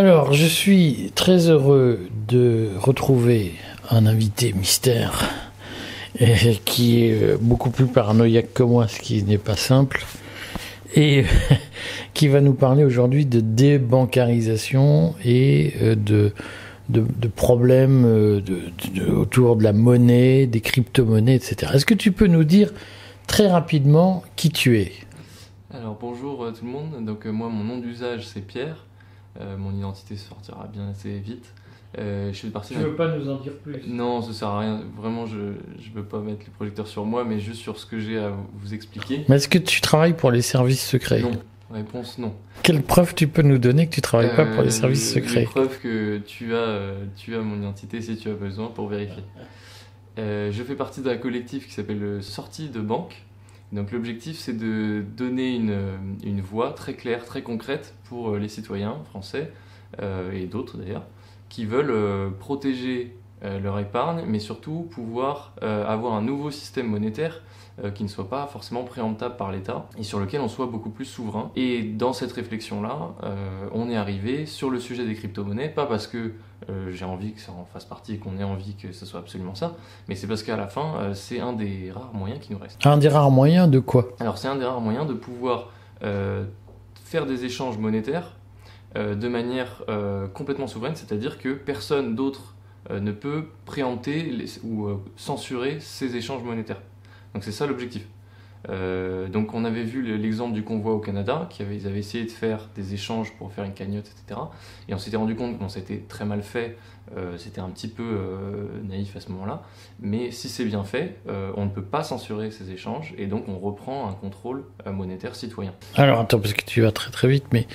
Alors, je suis très heureux de retrouver un invité mystère qui est beaucoup plus paranoïaque que moi, ce qui n'est pas simple, et qui va nous parler aujourd'hui de débancarisation et euh, de, problèmes euh, autour de la monnaie, des crypto-monnaies, etc. Est-ce que tu peux nous dire très rapidement qui tu es? Alors bonjour euh, tout le monde, donc euh, moi mon nom d'usage c'est Pierre, Euh, mon identité sortira bien assez vite. Euh, je fais partie d'un- pas nous en dire plus Non, ça sert à rien, vraiment je ne veux pas mettre les projecteurs sur moi, mais juste sur ce que j'ai à vous- expliquer. Mais est-ce que tu travailles pour les services secrets Non, réponse non. Quelle preuve tu peux nous donner que tu travailles pas pour les Euh, services secrets Les preuves que tu as, euh, tu as mon identité si tu as besoin pour vérifier. Euh, je fais partie d'un collectif qui s'appelle euh, Sortie de banque. Donc l'objectif c'est de donner une, une voix très claire, très concrète pour euh, les citoyens français euh, et d'autres d'ailleurs qui veulent euh, protéger leur épargne mais surtout pouvoir avoir un nouveau système monétaire euh, qui ne soit pas forcément préemptable par l'État et sur lequel on soit beaucoup plus souverain. Et dans cette réflexion-là, euh, on est arrivé sur le sujet des crypto-monnaies, pas parce que euh, j'ai envie que ça en fasse partie et qu'on ait envie que ce soit absolument ça, mais c'est parce qu'à la fin, c'est un des rares moyens qui nous reste. Un des rares moyens de quoi? Alors c'est un des rares moyens de pouvoir faire des échanges monétaires de manière complètement souveraine, c'est-à-dire que personne d'autre ne peut préempter les- ou censurer ces échanges monétaires. Donc c'est ça l'objectif. Euh, donc on avait vu le- l'exemple du convoi au Canada, qui avait, ils avaient essayé de faire des échanges pour faire une cagnotte, etc. Et on s'était rendu compte que bon, c'était très mal fait, euh, c'était un petit peu euh, naïf à ce moment-là. Mais si c'est bien fait, on ne peut pas censurer ces échanges et donc on reprend un contrôle monétaire citoyen. Alors attends, parce que tu vas très très vite, mais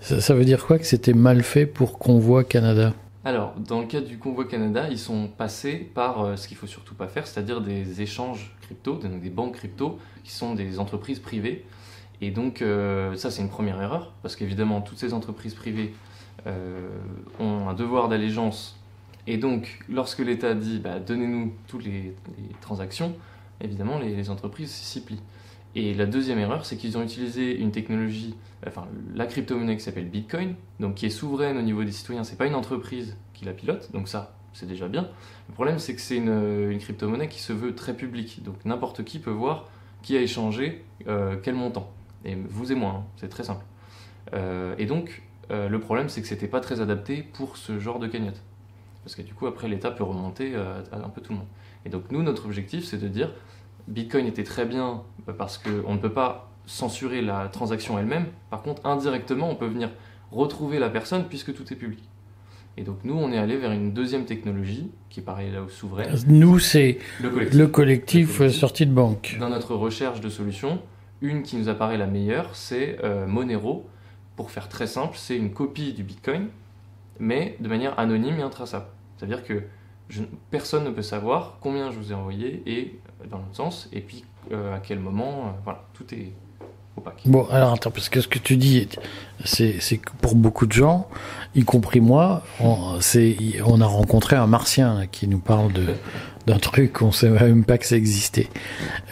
ça, ça veut dire quoi que c'était mal fait pour Convoi Canada? Alors, dans le cas du Convoi Canada, ils sont passés par euh, ce qu'il faut surtout pas faire, c'est-à-dire des échanges crypto, donc des banques crypto, qui sont des entreprises privées. Et donc, euh, ça, c'est une première erreur, parce qu'évidemment, toutes ces entreprises privées euh, ont un devoir d'allégeance. Et donc, lorsque l'État dit bah, donnez-nous toutes les, transactions, évidemment, les entreprises s'y plient. Et la deuxième erreur, c'est qu'ils ont utilisé une technologie, enfin la crypto-monnaie qui s'appelle Bitcoin, donc qui est souveraine au niveau des citoyens. C'est pas une entreprise qui la pilote, donc ça, c'est déjà bien. Le problème, c'est que c'est une, une crypto-monnaie qui se veut très publique, donc n'importe qui peut voir qui a échangé euh, quel montant. Et vous et moi, hein, c'est très simple. Euh, et donc, euh, le problème, c'est que c'était pas très adapté pour ce genre de cagnotte. Parce que du coup, après, l'État peut remonter à un peu tout le monde. Et donc, nous, notre objectif, c'est de dire Bitcoin était très bien euh, parce qu'on ne peut pas censurer la transaction elle-même. Par contre, indirectement, on peut venir retrouver la personne puisque tout est public. Et donc, nous, on est allé vers une deuxième technologie qui paraît là souveraine, Nous, c'est le collectif. le collectif Le collectif. sortie de banque. Dans notre recherche de solutions, une qui nous apparaît la meilleure, c'est euh, Monero. Pour faire très simple, c'est une copie du Bitcoin, mais de manière anonyme et intraçable. C'est-à-dire que je- personne ne peut savoir combien je vous ai envoyé et dans l'autre sens, et puis euh, à quel moment. euh, voilà, tout est opaque. Bon, alors attends, parce que ce que tu dis, c'est c'est que pour beaucoup de gens, y compris moi, on, c'est- on a rencontré un martien qui nous parle de d'un truc, on sait même pas que ça existait.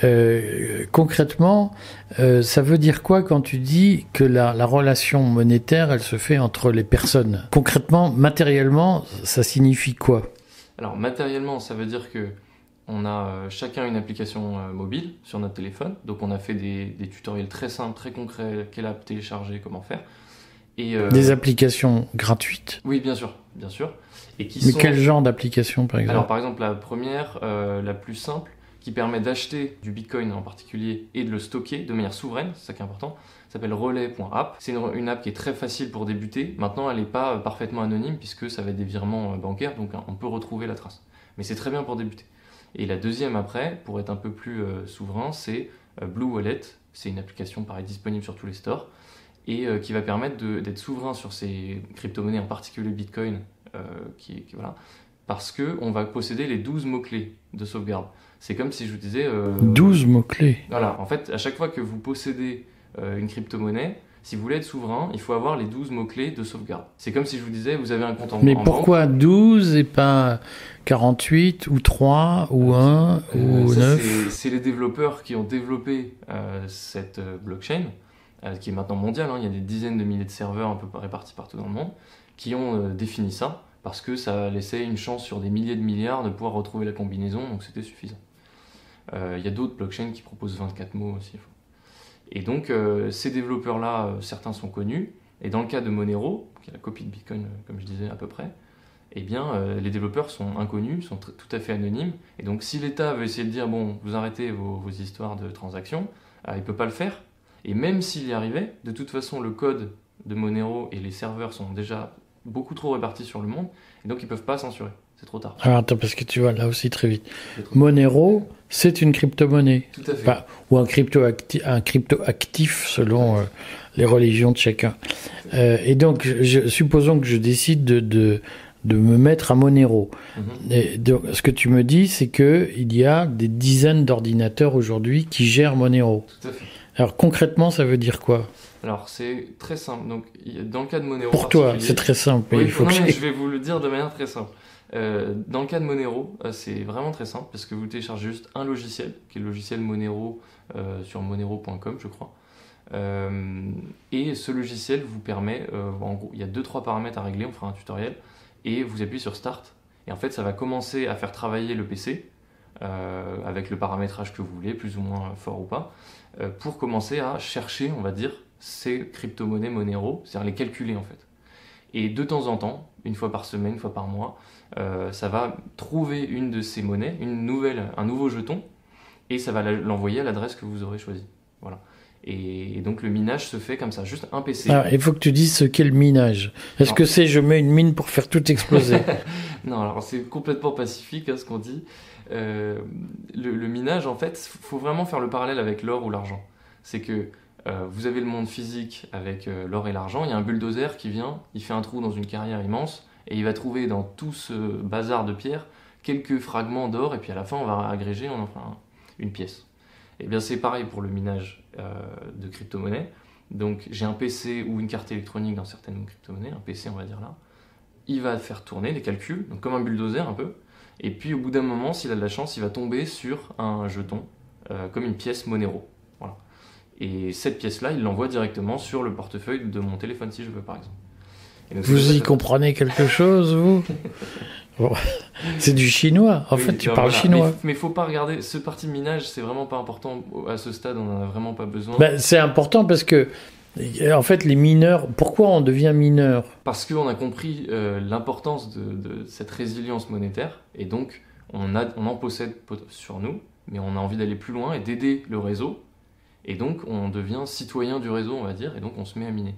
Euh, concrètement, euh, ça veut dire quoi quand tu dis que la, la relation monétaire, elle se fait entre les personnes? Concrètement, matériellement, ça signifie quoi? Alors matériellement, ça veut dire que on a euh, chacun une application euh, mobile sur notre téléphone. Donc on a fait des, des tutoriels très simples, très concrets, quelle app télécharger, comment faire. Et, euh, Des applications gratuites. Oui, bien sûr, bien sûr. Et qui Mais sont... quel genre d'application, par exemple? Alors par exemple, la première, euh, la plus simple, qui permet d'acheter du Bitcoin en particulier et de le stocker de manière souveraine, c'est ça qui est important, s'appelle relais.app. C'est une, une app qui est très facile pour débuter. Maintenant, elle n'est pas parfaitement anonyme puisque ça va être des virements bancaires, donc hein, on peut retrouver la trace. Mais c'est très bien pour débuter. Et la deuxième après, pour être un peu plus euh, souverain, c'est euh, Blue Wallet. C'est une application pareil disponible sur tous les stores et euh, qui va permettre d'être souverain sur ces crypto-monnaies, en particulier Bitcoin, euh, qui, qui- voilà, parce que on va posséder les 12 mots-clés de sauvegarde. C'est comme si je vous disais... euh, 12 mots-clés. Voilà, en fait, à chaque fois que vous possédez euh, une crypto-monnaie, si vous voulez être souverain, il faut avoir les 12 mots-clés de sauvegarde. C'est comme si je vous disais, vous avez un compte en Mais en pourquoi 12 et pas 48 ou 3 ou 1 banque. Euh, ou ça, 9 c'est- les développeurs qui ont développé euh, cette euh, blockchain. qui est maintenant mondial, hein. il y a des dizaines de milliers de serveurs un peu répartis partout dans le monde, qui ont défini ça parce que ça laissait une chance sur des milliers de milliards de pouvoir retrouver la combinaison, donc c'était suffisant. Il y a d'autres blockchains qui proposent 24 mots aussi. Et donc, ces développeurs-là, certains sont connus, et dans le cas de Monero, qui est la copie de Bitcoin, comme je disais à peu près, eh bien, euh, les développeurs sont inconnus, sont tout à fait anonymes. Et donc, si l'État veut essayer de dire, bon, vous arrêtez vos, histoires de transactions, euh, il ne peut pas le faire. Et même s'il y arrivait, de toute façon, le code de Monero et les serveurs sont déjà beaucoup trop répartis sur le monde, et donc ils ne peuvent pas censurer. C'est trop tard. Alors attends, parce que tu vois là aussi très vite. Monero, c'est une crypto-monnaie. Tout à fait. ou un crypto-actif, un crypto -actif selon euh, les religions de chacun. et donc, je, supposons que je décide de de me mettre à Monero. Mhm. ce que tu me dis, c'est que il y a des dizaines d'ordinateurs aujourd'hui qui gèrent Monero. Tout à fait. Alors concrètement, ça veut dire quoi? Alors c'est très simple. Donc dans le cas de Monero, pour toi, c'est très simple. il faut que je... vais vous le dire de manière très simple. Euh, dans le cas de Monero, euh, c'est vraiment très simple parce que vous téléchargez juste un logiciel, qui est le logiciel Monero euh, sur monero.com, je crois. et ce logiciel vous permet, en gros, il y a deux trois paramètres à régler, on fera un tutoriel et vous appuyez sur Start. Et en fait, ça va commencer à faire travailler le PC avec le paramétrage que vous voulez, plus ou moins fort ou pas, pour commencer à chercher, on va dire, ces crypto-monnaies Monero, c'est-à-dire les calculer en fait. Et de temps en temps, une fois par semaine, une fois par mois, euh, ça va trouver une de ces monnaies, une nouvelle, un nouveau jeton, et ça va l'envoyer à l'adresse que vous aurez choisie. Voilà. Et, donc le minage se fait comme ça, juste un PC. Ah, il faut que tu dises ce qu'est le minage. Est-ce que c'est je mets une mine pour faire tout exploser Non, alors c'est complètement pacifique hein, ce qu'on dit. Euh, le, minage, en fait, il faut vraiment faire le parallèle avec l'or ou l'argent. C'est que euh, vous avez le monde physique avec euh, l'or et l'argent, il y a un bulldozer qui vient, il fait un trou dans une carrière immense, et il va trouver dans tout ce bazar de pierres quelques fragments d'or, et puis à la fin on va agréger, on en une pièce. Et eh bien c'est pareil pour le minage euh, de crypto-monnaie. Donc j'ai un PC ou une carte électronique dans certaines crypto-monnaies, un PC on va dire là. Il va faire tourner les calculs, donc comme un bulldozer un peu. Et puis au bout d'un moment, s'il a de la chance, il va tomber sur un jeton, euh, comme une pièce Monero. Voilà. Et cette pièce-là, il l'envoie directement sur le portefeuille de mon téléphone si je veux par exemple. Vous y comprenez quelque chose, vous c'est du chinois. En fait, tu parles chinois. Mais, il faut pas regarder. Ce parti de minage, c'est vraiment pas important à ce stade. On en a vraiment pas besoin. Ben, c'est important parce que, en fait, les mineurs. Pourquoi on devient mineur? Parce qu'on a compris euh, l'importance de, cette résilience monétaire et donc on, a, on en possède sur nous, mais on a envie d'aller plus loin et d'aider le réseau. Et donc on devient citoyen du réseau, on va dire, et donc on se met à miner.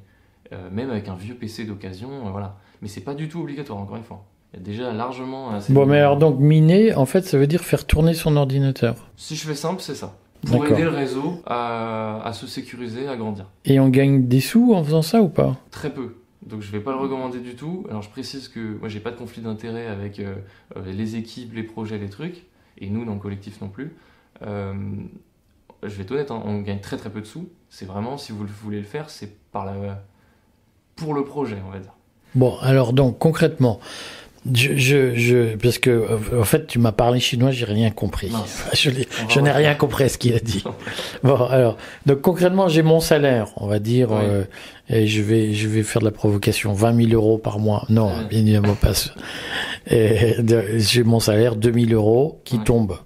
Euh, même avec un vieux PC d'occasion, euh, voilà. Mais c'est pas du tout obligatoire, encore une fois. Il y a déjà largement. Bon, mais alors donc miner, en fait, ça veut dire faire tourner son ordinateur. Si je fais simple, c'est ça. Pour aider le réseau à, à, se sécuriser, à grandir. Et on gagne des sous en faisant ça ou pas? Très peu. Donc je vais pas le recommander du tout. Alors je précise que moi j'ai pas de conflit d'intérêt avec euh, euh, les équipes, les projets, les trucs, et nous dans le collectif non plus. Euh, je vais être honnête, hein, on gagne très très peu de sous. C'est vraiment si vous voulez le faire, c'est par la pour le projet, on va dire. Bon, alors donc concrètement, je, je, je, parce que en fait, tu m'as parlé chinois, j'ai rien compris. je, je n'ai rien compris à ce qu'il a dit. bon, alors, donc concrètement, j'ai mon salaire, on va dire, euh, et je vais, je vais faire de la provocation, 20 000 euros par mois. Non, bien évidemment pas. J'ai mon salaire, 2 000 euros qui tombe.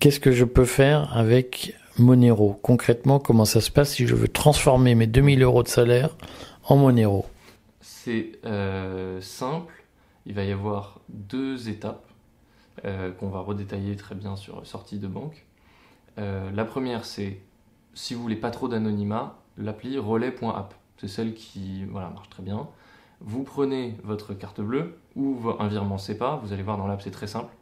Qu'est-ce que je peux faire avec Monero Concrètement, comment ça se passe si je veux transformer mes 2 000 euros de salaire en Monero C'est euh, simple il va y avoir deux étapes euh, qu'on va redétailler très bien sur sortie de banque. Euh, la première, c'est si vous voulez pas trop d'anonymat, l'appli relais.app. C'est celle qui marche très bien. Vous prenez votre carte bleue ou un virement SEPA, vous allez voir dans l'app, c'est très simple,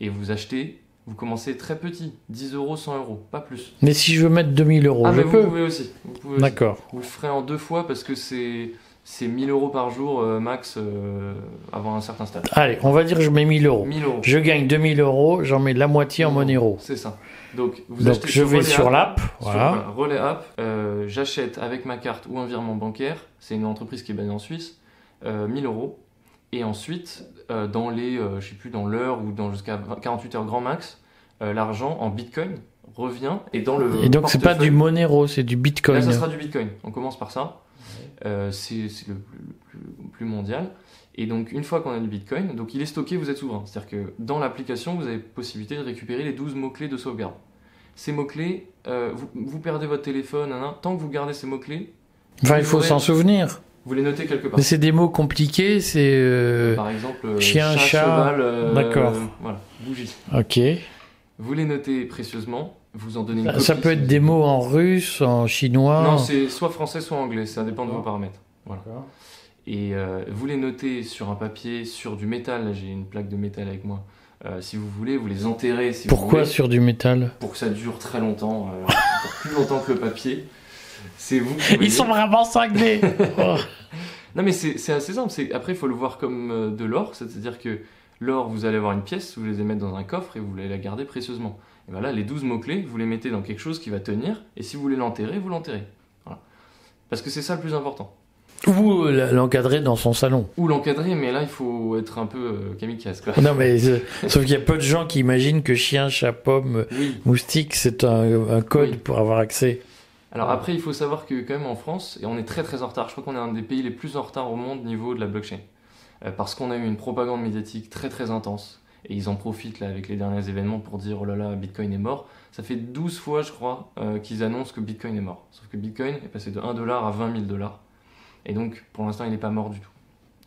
et vous achetez vous commencez très petit, 10 euros, 100 euros, pas plus. Mais si je veux mettre 2000 euros, ah, je peux. Vous pouvez aussi. D'accord. Vous le ferez en deux fois parce que c'est c'est 1000 euros par jour euh, max euh, avant un certain stade. Allez, on va dire que je mets 1000 euros. 1000 euros. Je gagne 2000 euros, j'en mets la moitié en Monero. C'est ça. Donc, vous Donc je vais sur l'app. Voilà. Relais App. Euh, j'achète avec ma carte ou un virement bancaire. C'est une entreprise qui est basée en Suisse. 1000 euros. Et ensuite, dans les, je sais plus, dans l'heure ou dans jusqu'à 48 heures grand max, l'argent en bitcoin revient et dans le Et donc c'est pas du Monero, c'est du Bitcoin. Là, ça sera du Bitcoin. On commence par ça. Euh, c'est le, plus- le mondial. Et donc, une fois qu'on a du Bitcoin, donc il est stocké, vous êtes souverain. C'est-à-dire que dans l'application, vous avez possibilité de récupérer les 12 mots-clés de sauvegarde. Ces mots-clés, euh, vous, vous perdez votre téléphone, tant que vous gardez ces mots-clés, Enfin, il faut s'en souvenir. Vous les notez quelque part. Mais c'est des mots compliqués, c'est. euh, Par exemple, euh, chien, chat. cheval, euh, D'accord. voilà, bougie. Ok. Vous les notez précieusement, vous en donnez une Ça, copie. ça peut si être des mots en russe, en chinois. Non, c'est soit français, soit anglais, ça dépend de vos paramètres. Voilà. Et vous les notez sur un papier, sur du métal. Là, j'ai une plaque de métal avec moi. Euh, si vous voulez, vous les enterrez. Si vous Pourquoi voulez, sur du métal? Pour que ça dure très longtemps, euh, pour plus longtemps que le papier. C'est vous. qui. Ils sont vraiment cinglés Oh. Non, mais c'est assez simple. c'est- Après, il faut le voir comme euh, de l'or, c'est-à-dire que l'or, vous allez avoir une pièce, vous les mettre dans un coffre et vous allez la garder précieusement. Et voilà, les 12 mots-clés, vous les mettez dans quelque chose qui va tenir, et si vous voulez l'enterrer, vous l'enterrez. Voilà. Parce que c'est ça le plus important. Ou euh, l'encadrer dans son salon. Ou l'encadrer, mais là, il faut être un peu euh, kamikaze, quoi. Non, mais euh, sauf qu'il y a peu de gens qui imaginent que chien, chat, pomme, Oui. moustique, c'est un, un code Oui. pour avoir accès. Alors après, il faut savoir que quand même en France, et on est très très en retard, je crois qu'on est un des pays les plus en retard au monde au niveau de la blockchain. Euh, parce qu'on a eu une propagande médiatique très très intense. Et ils en profitent là avec les derniers événements pour dire oh là là, Bitcoin est mort. Ça fait 12 fois, je crois, euh, qu'ils annoncent que Bitcoin est mort. Sauf que Bitcoin est passé de 1 dollar à 20 000 dollars. Et donc, pour l'instant, il n'est pas mort du tout.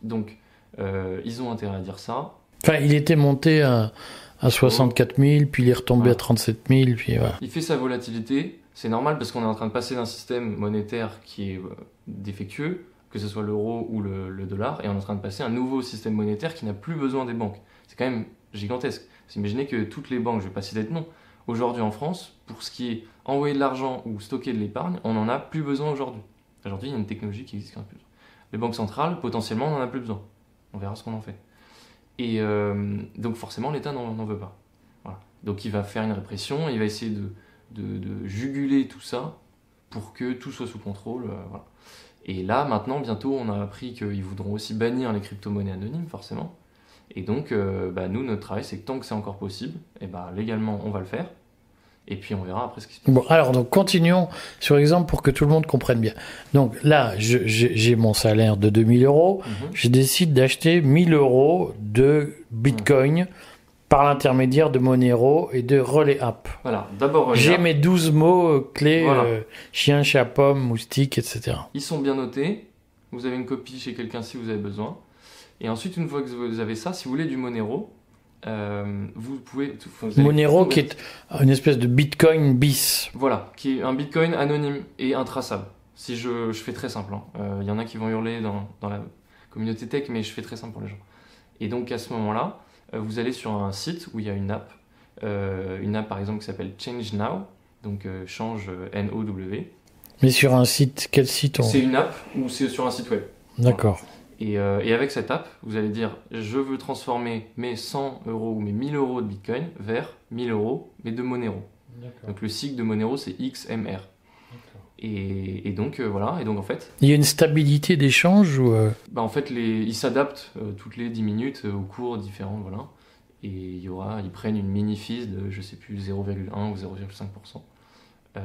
Donc, euh, ils ont intérêt à dire ça. Enfin, il était monté à, à 64 000, puis il est retombé Voilà. à 37 000, puis voilà. Il fait sa volatilité, c'est normal parce qu'on est en train de passer d'un système monétaire qui est euh, défectueux, que ce soit l'euro ou le, dollar, et on est en train de passer un nouveau système monétaire qui n'a plus besoin des banques. C'est quand même gigantesque. Imaginez que toutes les banques, je ne vais pas citer de nom, aujourd'hui en France, pour ce qui est envoyer de l'argent ou stocker de l'épargne, on n'en a plus besoin aujourd'hui. Aujourd'hui, il y a une technologie qui existe en plus. Les banques centrales, potentiellement, on n'en a plus besoin. On verra ce qu'on en fait. Et euh, donc forcément, l'État n'en veut pas. Donc il va faire une répression, il va essayer de, de, de juguler tout ça pour que tout soit sous contrôle. euh, voilà. Et là, maintenant, bientôt, on a appris qu'ils voudront aussi bannir les crypto-monnaies anonymes, forcément. Et donc, euh, bah, nous, notre travail, c'est que tant que c'est encore possible, et bah, légalement, on va le faire. Et puis, on verra après ce qui se passe. Bon, alors donc continuons sur l'exemple pour que tout le monde comprenne bien. Donc là, j'ai mon salaire de 2000 euros. Mhm. Je décide d'acheter 1000 euros de Bitcoin par l'intermédiaire de Monero et de Relay App. Voilà, d'abord, J'ai mes 12 mots euh, clés Voilà. euh, chien, chat, pomme, moustique, etc. ils sont bien notés. Vous avez une copie chez quelqu'un si vous avez besoin. Et ensuite, une fois que vous avez ça, si vous voulez du Monero, euh, vous pouvez. vous Monero qui est une espèce de Bitcoin bis. Voilà, qui est un bitcoin anonyme et intraçable. Si je, je fais très simple, hein. Il y en a qui vont hurler dans, dans la communauté tech, mais je fais très simple pour les gens. Et donc à ce moment-là, vous allez sur un site où il y a une app, euh, une app par exemple qui s'appelle Change Now, donc euh, change euh, N-O-W. Mais sur un site, quel site on... C'est une app ou c'est sur un site web. D'accord. Et, euh, et avec cette app, vous allez dire je veux transformer mes 100 euros ou mes 1000 euros de bitcoin vers 1000 euros, mais de Monero. Donc le cycle de Monero c'est XMR. Et, et donc euh, voilà, et donc en fait, Il y a une stabilité d'échange ou euh, bah, en fait les, ils s'adaptent euh, toutes les 10 minutes euh, aux cours différents, voilà. Et il y aura, ils prennent une mini fees de je sais plus 0,1 ou 0,5%. Euh,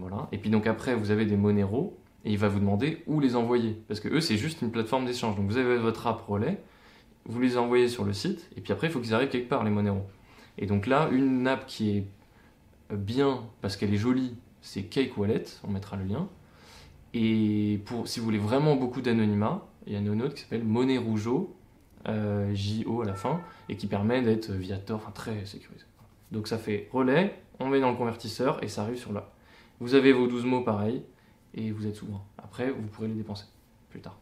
voilà. Et puis donc après vous avez des Monero et il va vous demander où les envoyer parce que eux c'est juste une plateforme d'échange. Donc vous avez votre app relais, vous les envoyez sur le site et puis après il faut qu'ils arrivent quelque part les Monero. Et donc là une app qui est bien parce qu'elle est jolie, c'est Cake Wallet, on mettra le lien. Et pour, si vous voulez vraiment beaucoup d'anonymat, il y a une autre qui s'appelle Monnaie Rougeau, euh, J-O à la fin, et qui permet d'être via Tor, enfin très sécurisé. Donc ça fait relais, on met dans le convertisseur et ça arrive sur là. Vous avez vos 12 mots pareil, et vous êtes souverain. Après, vous pourrez les dépenser plus tard.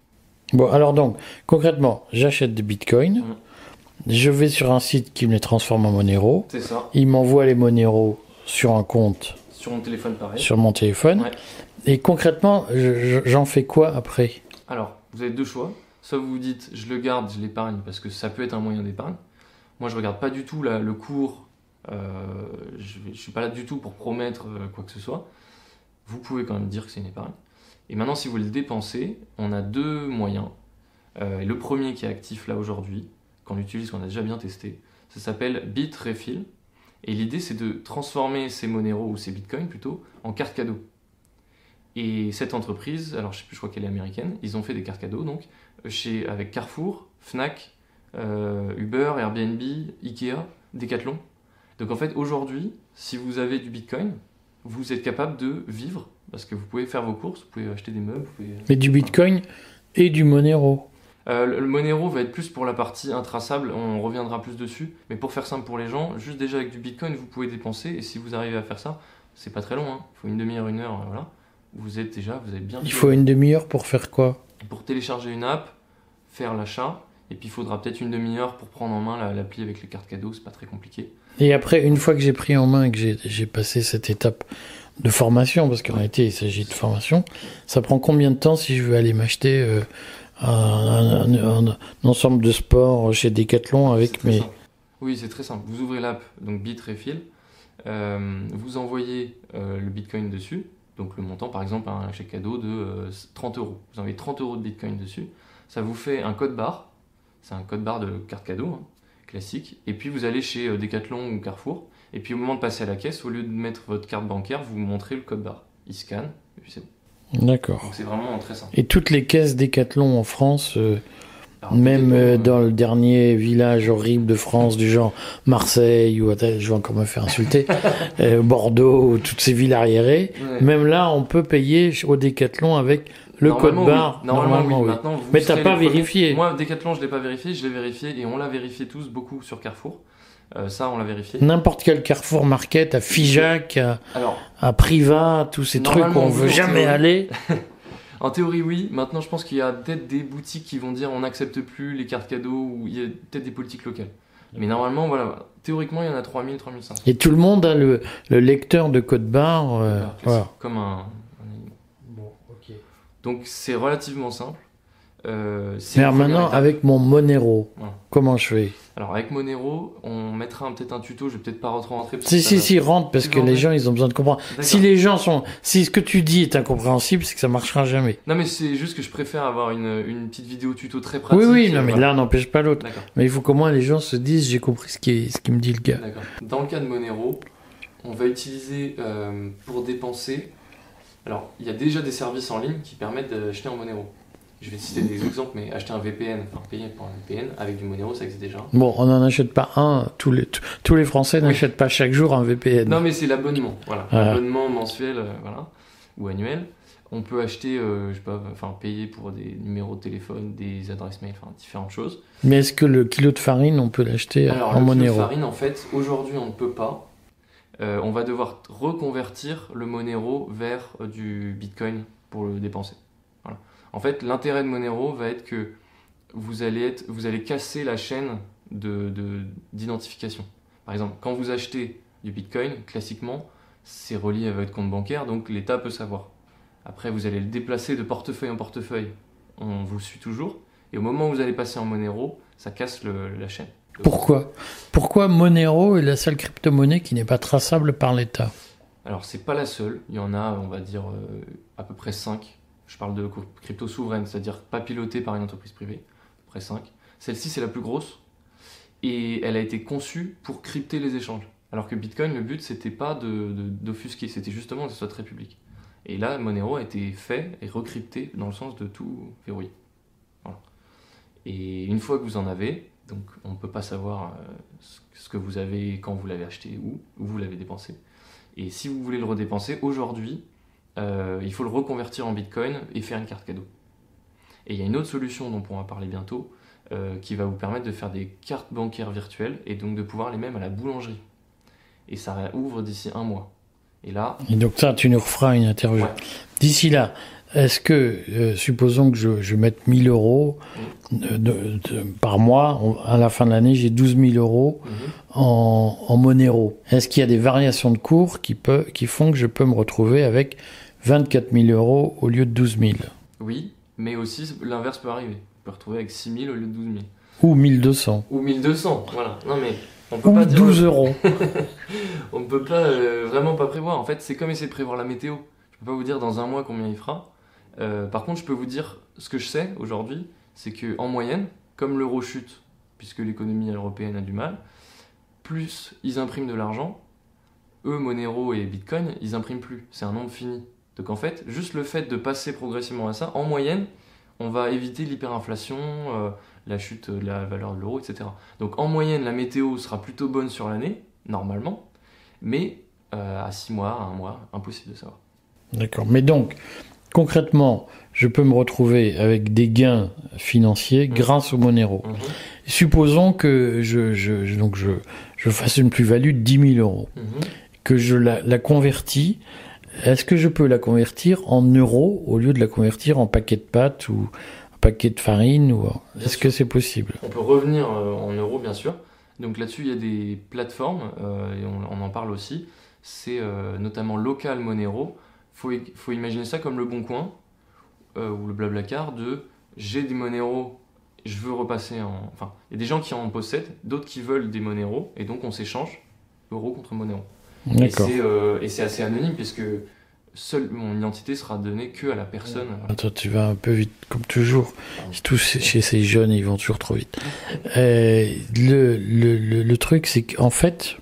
Bon, alors donc, concrètement, j'achète des bitcoins, Mhm. je vais sur un site qui me les transforme en Monero, C'est ça. il m'envoie les Monero sur un compte Sur mon téléphone pareil. sur mon téléphone, Ouais. et concrètement, je- je- j'en fais quoi après? Alors, vous avez deux choix. Soit vous vous dites, je le garde, je l'épargne, parce que ça peut être un moyen d'épargne. Moi, je regarde pas du tout le cours. euh, je, ne suis pas là du tout pour promettre euh, quoi que ce soit. Vous pouvez quand même dire que c'est une épargne. Et maintenant, si vous le dépensez, on a deux moyens. Euh, et le premier qui est actif là aujourd'hui, qu'on utilise, qu'on a déjà bien testé, ça s'appelle Bitrefill. Et l'idée, c'est de transformer ces Monero ou ces bitcoins plutôt en cartes cadeaux. Et cette entreprise, alors je sais plus, je crois qu'elle est américaine, ils ont fait des cartes cadeaux donc chez, avec Carrefour, Fnac, euh, Uber, Airbnb, Ikea, Decathlon. Donc en fait, aujourd'hui, si vous avez du bitcoin, vous êtes capable de vivre parce que vous pouvez faire vos courses, vous pouvez acheter des meubles. Vous pouvez... Mais du bitcoin et du Monero. Euh, le, Monero va être plus pour la partie intraçable, on reviendra plus dessus. Mais pour faire simple pour les gens, juste déjà avec du Bitcoin, vous pouvez dépenser. Et si vous arrivez à faire ça, c'est pas très long. Hein. Il faut une demi-heure, une heure, euh, voilà. Vous êtes déjà, vous êtes bien. Il fait. faut une demi-heure pour faire quoi? Pour télécharger une app, faire l'achat. Et puis il faudra peut-être une demi-heure pour prendre en main la- l'appli avec les cartes cadeaux, c'est pas très compliqué. Et après, une fois que j'ai pris en main et que j'ai- j'ai passé cette étape de formation, parce qu'en réalité il s'agit de formation, ça prend combien de temps si je veux aller m'acheter euh, un, un- un- un ensemble de sports chez Decathlon avec mes... simple. Oui, c'est très simple. Vous ouvrez l'app, donc Bitrefill, euh, vous envoyez euh, le Bitcoin dessus, donc le montant par exemple un chèque cadeau de euh, 30 euros. Vous envoyez 30 euros de Bitcoin dessus, ça vous fait un code barre, c'est un code barre de carte cadeau hein, classique, et puis vous allez chez euh, Decathlon ou Carrefour, et puis au moment de passer à la caisse, au lieu de mettre votre carte bancaire, vous montrez le code barre. Il scanne, et puis c'est bon. D'accord. Donc c'est vraiment très simple. Et toutes les caisses Decathlon en France, euh, Alors, même euh, dans le dernier village horrible de France, du genre Marseille ou attends, je vais encore me faire insulter, euh, Bordeaux, ou toutes ces villes arriérées, ouais. même là on peut payer au Decathlon avec le code barre. oui. Normalement, oui. oui. Maintenant, vous Mais t'as pas premiers. vérifié. Moi, Decathlon, je l'ai pas vérifié, je l'ai vérifié et on l'a vérifié tous beaucoup sur Carrefour. Euh, ça, on l'a vérifié. N'importe quel Carrefour Market, à Figeac, à, Alors, à Priva, tous ces trucs où on veut jamais théorie. aller. en théorie, oui. Maintenant, je pense qu'il y a peut-être des boutiques qui vont dire on n'accepte plus les cartes cadeaux ou il y a peut-être des politiques locales. Mais normalement, voilà. Théoriquement, il y en a 3000, 3500. Et tout le monde a le, le lecteur de code barre. euh, voilà. Comme un. un- Donc, c'est relativement simple. Euh, Mais maintenant, avec mon Monero, Voilà. comment je fais? Alors, avec Monero, on mettra peut-être un tuto. Je vais peut-être pas rentrer. Si, si, si, rentre, parce que les gens, ils ont besoin de comprendre. Si les gens sont. Si ce que tu dis est incompréhensible, c'est que ça marchera jamais. Non, mais c'est juste que je préfère avoir une, une petite vidéo tuto très pratique. Oui, oui, euh, non, mais voilà. l'un n'empêche pas l'autre. Mais il faut qu'au moins les gens se disent j'ai compris ce qui, ce qui me dit le gars. Dans le cas de Monero, on va utiliser euh, pour dépenser. Alors, il y a déjà des services en ligne qui permettent d'acheter en Monero. Je vais citer des exemples, mais acheter un VPN, enfin payer pour un VPN avec du Monero, ça existe déjà. Bon, on n'en achète pas un. Tous les, tous- les Français n'achètent pas chaque jour un VPN. Non, mais c'est l'abonnement, voilà. Ah. L'abonnement mensuel, euh, voilà, ou annuel. On peut acheter, euh, je sais pas, enfin payer pour des numéros de téléphone, des adresses mail, enfin différentes choses. Mais est-ce que le kilo de farine, on peut l'acheter Alors, en le kilo de Monero? farine, en fait, aujourd'hui, on ne peut pas. Euh, on va devoir reconvertir le Monero vers euh, du Bitcoin pour le dépenser. En fait, l'intérêt de Monero va être que vous allez, être, vous allez casser la chaîne de- de- d'identification. Par exemple, quand vous achetez du Bitcoin, classiquement, c'est relié à votre compte bancaire, donc l'État peut savoir. Après, vous allez le déplacer de portefeuille en portefeuille, on vous suit toujours. Et au moment où vous allez passer en Monero, ça casse le- la chaîne. Pourquoi? Pourquoi Monero est la seule crypto-monnaie qui n'est pas traçable par l'État? Alors, c'est pas la seule. Il y en a, on va dire, euh, à peu près 5. Je parle de crypto souveraine, c'est-à-dire pas pilotée par une entreprise privée. À peu près 5. Celle-ci, c'est la plus grosse. Et elle a été conçue pour crypter les échanges. Alors que Bitcoin, le but, c'était pas de- de- d'offusquer, c'était justement que ce soit très public. Et là, Monero a été fait et recrypté dans le sens de tout verrouiller. Voilà. Et une fois que vous en avez, donc on ne peut pas savoir euh, ce- que vous avez, quand vous l'avez acheté, où vous l'avez dépensé. Et si vous voulez le redépenser aujourd'hui, euh, il faut le reconvertir en Bitcoin et faire une carte cadeau. Et il y a une autre solution dont on va parler bientôt, euh, qui va vous permettre de faire des cartes bancaires virtuelles et donc de pouvoir les même à la boulangerie. Et ça ouvre d'ici un mois. Et là, Et donc ça, tu nous referas une interview. Ouais. D'ici là, est-ce que, euh, supposons que je, je mette 1000 euros de- de- de- par mois, on- à la fin de l'année, j'ai 12 000 euros mhm, en, en Monero. Est-ce qu'il y a des variations de cours qui, peut, qui font que je peux me retrouver avec 24 000 euros au lieu de 12 000 oui, mais aussi l'inverse peut arriver. Vous pouvez retrouver avec 6000 au lieu de 12 000. Ou 1200 Ou 1200, voilà. Non mais on peut Ou pas dire... 12 euros On ne peut pas euh, vraiment pas prévoir. En fait, c'est comme essayer de prévoir la météo. Je peux pas vous dire dans un mois combien il fera. Euh, par contre, je peux vous dire ce que je sais aujourd'hui, c'est que en moyenne, comme l'euro chute, puisque l'économie européenne a du mal, plus ils impriment de l'argent, eux, Monero et Bitcoin, ils impriment plus. C'est un nombre fini. Donc en fait, juste le fait de passer progressivement à ça, en moyenne, on va éviter l'hyperinflation, euh, la chute de la valeur de l'euro, etc. Donc en moyenne, la météo sera plutôt bonne sur l'année, normalement, mais euh, à 6 mois, à 1 mois, impossible de savoir. D'accord. Mais donc, concrètement, je peux me retrouver avec des gains financiers Mhm. grâce au Monero. Supposons que je, je, donc je, je fasse une plus-value de 10 000 euros, Mhm. que je la, la convertis. Est-ce que je peux la convertir en euros au lieu de la convertir en paquet de pâtes ou un paquet de farine ou Est-ce que c'est possible? On peut revenir euh, en euros, bien sûr. Donc là-dessus, il y a des plateformes, euh, et on, on en parle aussi. C'est euh, notamment Local Monero. Il faut, faut imaginer ça comme le Bon Coin euh, ou le Blablacar de j'ai des Monero, je veux repasser en... Enfin, il y a des gens qui en possèdent, d'autres qui veulent des Monero, et donc on s'échange euro contre Monero. Et D'accord. c'est euh, et c'est assez anonyme, puisque seule mon identité sera donnée que à la personne. Attends, tu vas un peu vite, comme toujours. Tous chez ces jeunes, ils vont toujours trop vite. Euh, le, le, le, le truc, c'est qu'en fait,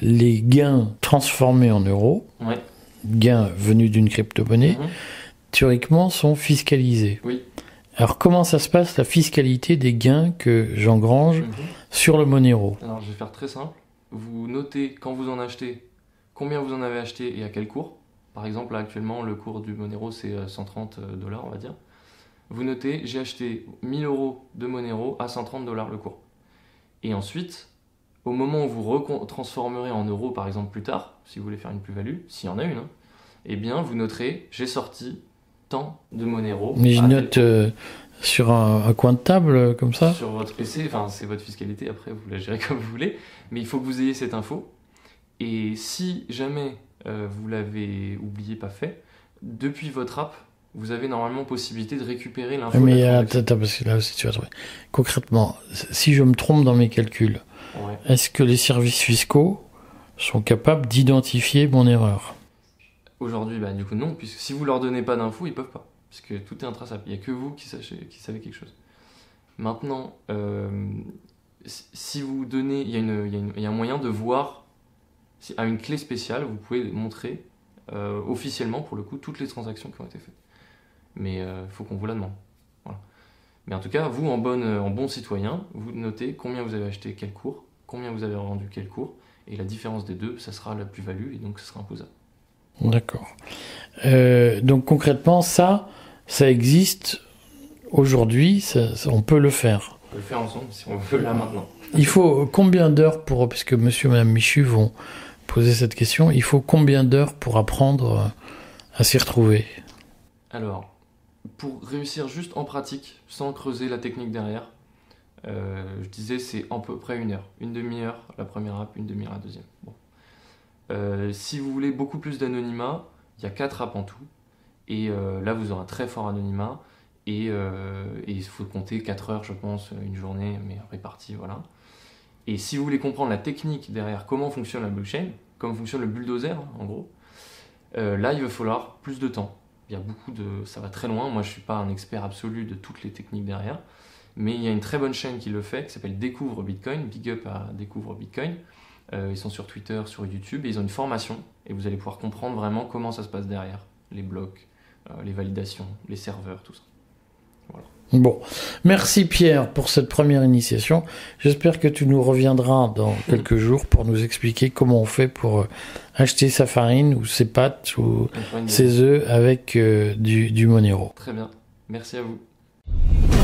les gains transformés en euros, Ouais. gains venus d'une crypto-monnaie, Mhm. théoriquement, sont fiscalisés. Oui. Alors, comment ça se passe, la fiscalité des gains que j'engrange Mhm. sur le Monero Alors, je vais faire très simple. Vous notez quand vous en achetez, combien vous en avez acheté et à quel cours. Par exemple, là, actuellement, le cours du Monero, c'est euh, 130 dollars, on va dire. Vous notez, j'ai acheté 1000 euros de Monero à 130 dollars le cours. Et ensuite, au moment où vous retransformerez en euros, par exemple, plus tard, si vous voulez faire une plus-value, s'il y en a une, hein, eh bien, vous noterez, j'ai sorti tant de Monero. Mais je note euh, sur un, un coin de table, euh, comme ça? Sur votre PC, enfin c'est votre fiscalité, après vous la gérez comme vous voulez, mais il faut que vous ayez cette info. Et si jamais euh, vous l'avez oublié, pas fait, depuis votre app, vous avez normalement possibilité de récupérer l'info. Mais attends, parce que là aussi tu vas trouver. Concrètement, si je me trompe dans mes calculs. Ouais. est-ce que les services fiscaux sont capables d'identifier mon erreur? Aujourd'hui, bah, du coup non, puisque si vous leur donnez pas d'infos, ils peuvent pas, puisque tout est intraçable. Il n'y a que vous qui, sachez, qui savez quelque chose. Maintenant, euh, si- vous donnez, il y, a y y un moyen de voir à une clé spéciale, vous pouvez montrer euh, officiellement, pour le coup, toutes les transactions qui ont été faites. Mais il faut qu'on vous la demande. Voilà. Mais en tout cas, vous, en, bonne, en bon citoyen, vous notez combien vous avez acheté quel cours, combien vous avez rendu quel cours, et la différence des deux, ça sera la plus-value, et donc ça sera imposable. D'accord. Euh, donc concrètement, ça, ça existe aujourd'hui, ça- ça- on peut le faire. On peut le faire ensemble si on veut là maintenant. Il faut combien d'heures pour, parce que monsieur et madame Michu vont poser cette question, il faut combien d'heures pour apprendre euh, à s'y retrouver? Alors, pour réussir juste en pratique, sans creuser la technique derrière, euh, je disais c'est à peu près une heure. Une demi-heure la première app, une demi-heure la deuxième. Bon. Euh, si vous voulez beaucoup plus d'anonymat, il y a quatre apps en tout. Et là, vous aurez un très fort anonymat. Et, et il faut compter 4 heures, je pense, une journée, mais répartie, voilà. Et si vous voulez comprendre la technique derrière comment fonctionne la blockchain, comment fonctionne le bulldozer, en gros, euh, là, il va falloir plus de temps. Il y a beaucoup de. Ça va très loin. Moi, je suis pas un expert absolu de toutes les techniques derrière. Mais il y a une très bonne chaîne qui le fait, qui s'appelle Découvre Bitcoin. Big up à Découvre Bitcoin. Euh, ils sont sur Twitter, sur YouTube, et ils ont une formation. Et vous allez pouvoir comprendre vraiment comment ça se passe derrière. Les blocs, euh, les validations, les serveurs, tout ça. Bon, merci Pierre pour cette première initiation. J'espère que tu nous reviendras dans quelques jours pour nous expliquer comment on fait pour euh, acheter sa farine ou ses pâtes ou ses œufs avec euh, du, du Monero. Très bien. Merci à vous.